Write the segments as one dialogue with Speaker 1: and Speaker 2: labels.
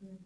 Speaker 1: Und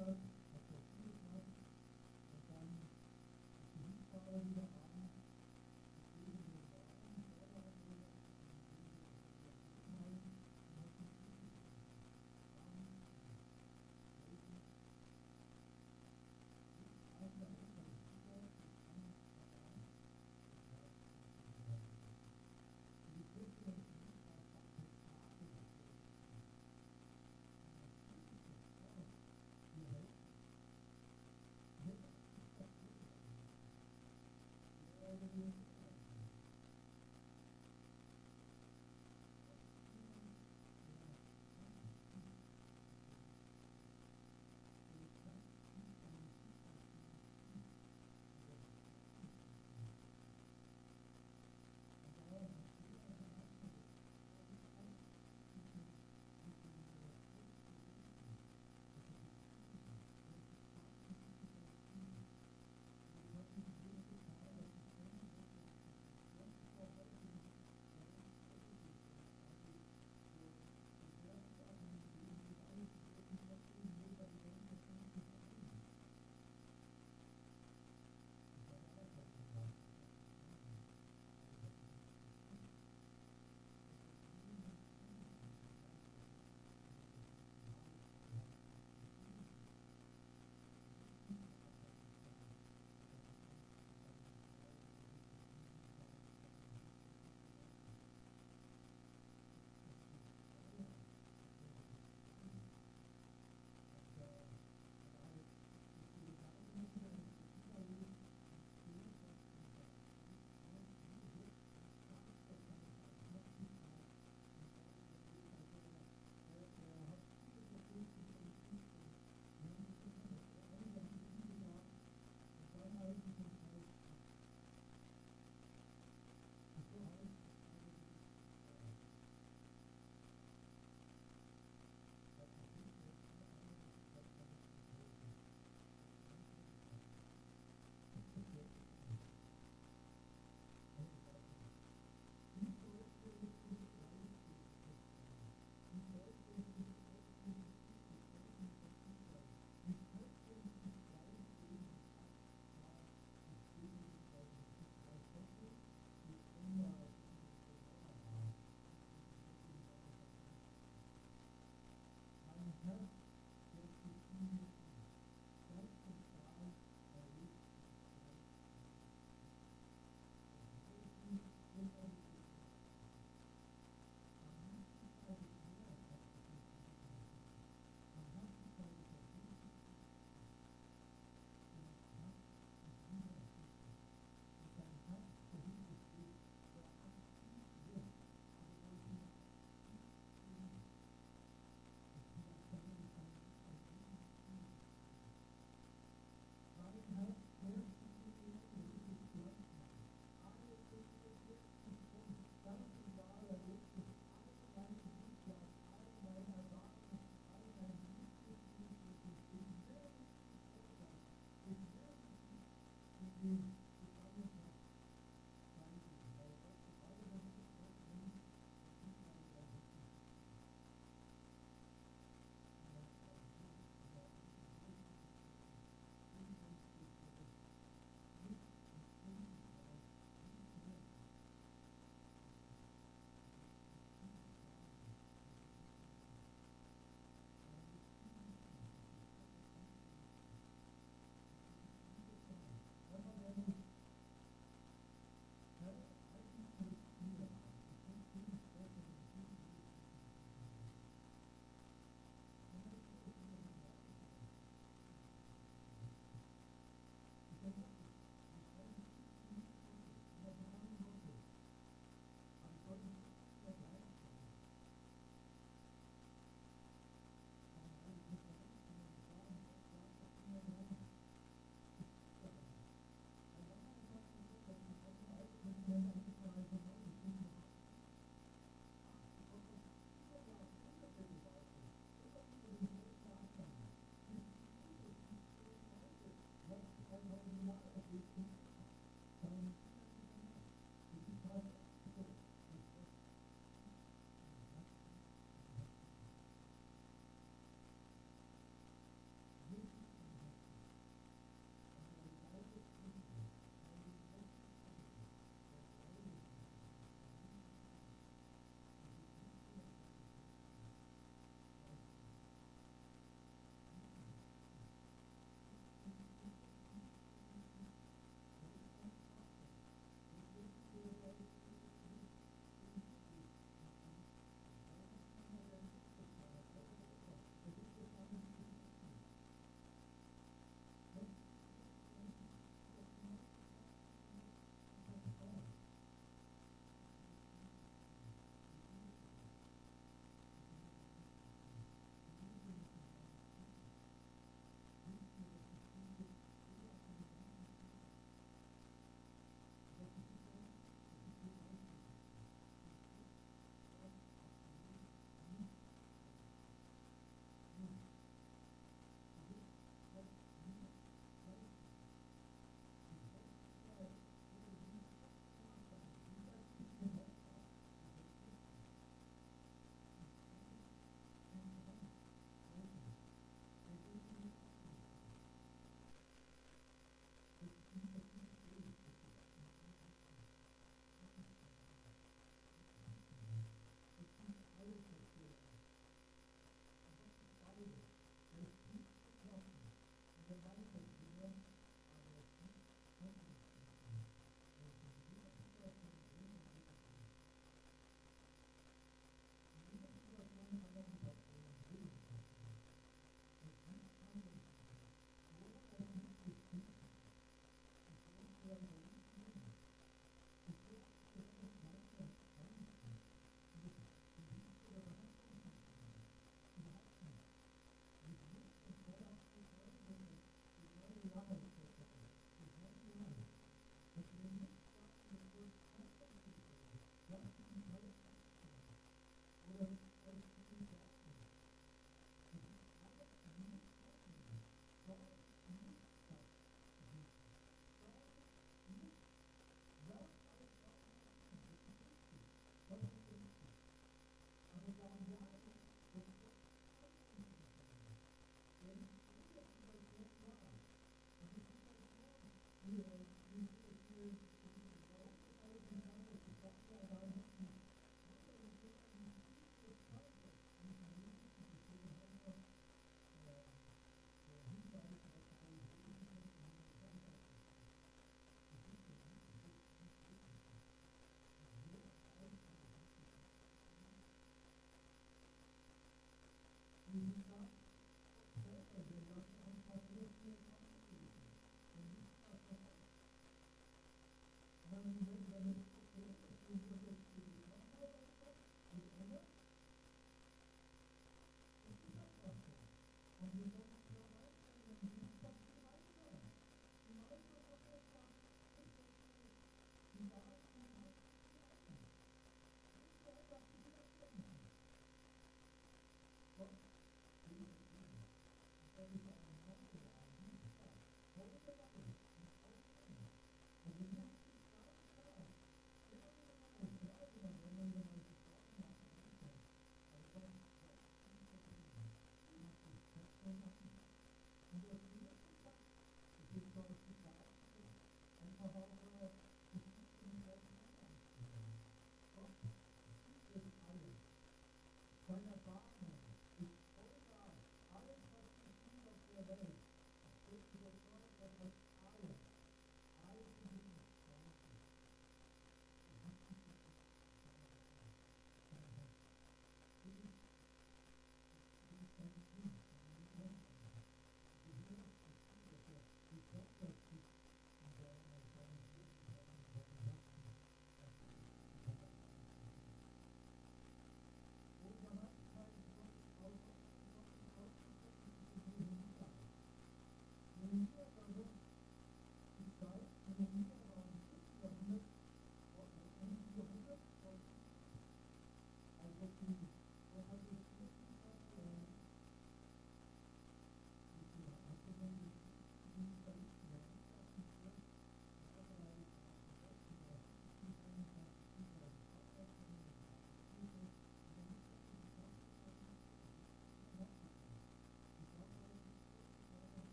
Speaker 1: Mm-hmm. Mm-hmm.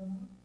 Speaker 1: Mm-hmm.